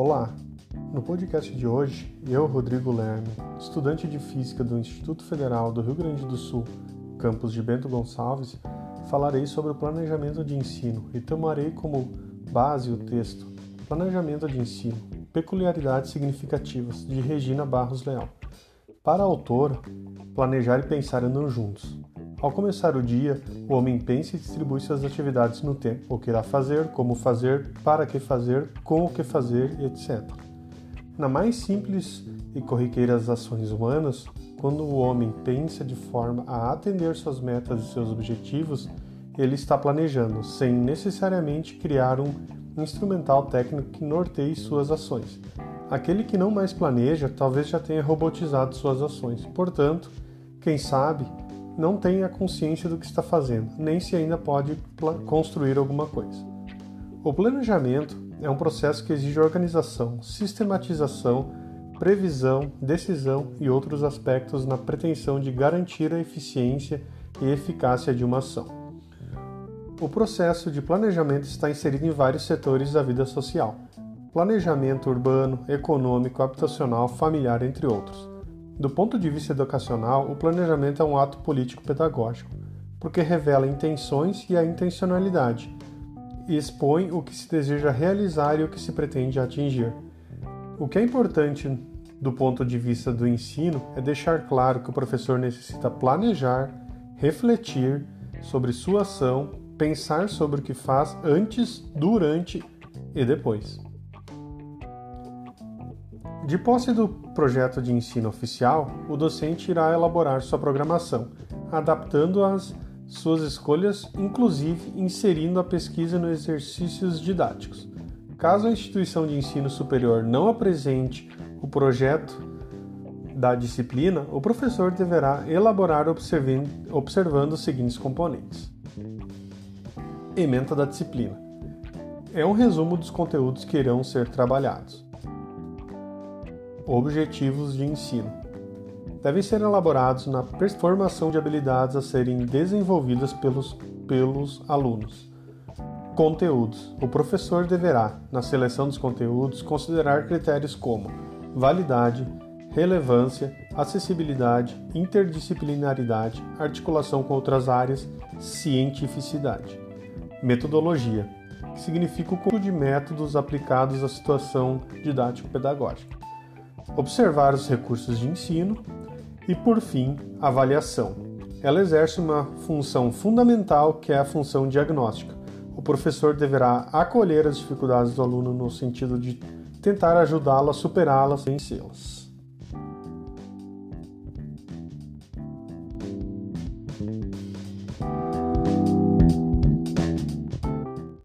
Olá! No podcast de hoje, eu, Rodrigo Lerner, estudante de Física do Instituto Federal do Rio Grande do Sul, campus de Bento Gonçalves, falarei sobre o planejamento de ensino e tomarei como base o texto Planejamento de Ensino, Peculiaridades Significativas, de Regina Barros Leal. Para a autora, planejar e pensar andam juntos. Ao começar o dia, o homem pensa e distribui suas atividades no tempo, o que irá fazer, como fazer, para que fazer, com o que fazer, etc. Na mais simples e corriqueiras ações humanas, quando o homem pensa de forma a atender suas metas e seus objetivos, ele está planejando, sem necessariamente criar um instrumental técnico que norteie suas ações. Aquele que não mais planeja talvez já tenha robotizado suas ações. Portanto, quem sabe não tem a consciência do que está fazendo, nem se ainda pode construir alguma coisa. O planejamento é um processo que exige organização, sistematização, previsão, decisão e outros aspectos na pretensão de garantir a eficiência e eficácia de uma ação. O processo de planejamento está inserido em vários setores da vida social: planejamento urbano, econômico, habitacional, familiar, entre outros. Do ponto de vista educacional, o planejamento é um ato político-pedagógico, porque revela intenções e a intencionalidade, e expõe o que se deseja realizar e o que se pretende atingir. O que é importante do ponto de vista do ensino é deixar claro que o professor necessita planejar, refletir sobre sua ação, pensar sobre o que faz antes, durante e depois. De posse do projeto de ensino oficial, o docente irá elaborar sua programação, adaptando as suas escolhas, inclusive inserindo a pesquisa nos exercícios didáticos. Caso a instituição de ensino superior não apresente o projeto da disciplina, o professor deverá elaborar observando os seguintes componentes: Ementa da disciplina é um resumo dos conteúdos que irão ser trabalhados. Objetivos de ensino devem ser elaborados na formação de habilidades a serem desenvolvidas pelos, pelos alunos. Conteúdos: o professor deverá, na seleção dos conteúdos, considerar critérios como validade, relevância, acessibilidade, interdisciplinaridade, articulação com outras áreas, cientificidade. Metodologia, que significa o conjunto de métodos aplicados à situação didático-pedagógica observar os recursos de ensino e, por fim, avaliação. Ela exerce uma função fundamental que é a função diagnóstica. O professor deverá acolher as dificuldades do aluno no sentido de tentar ajudá-lo a superá-las e vencê-las.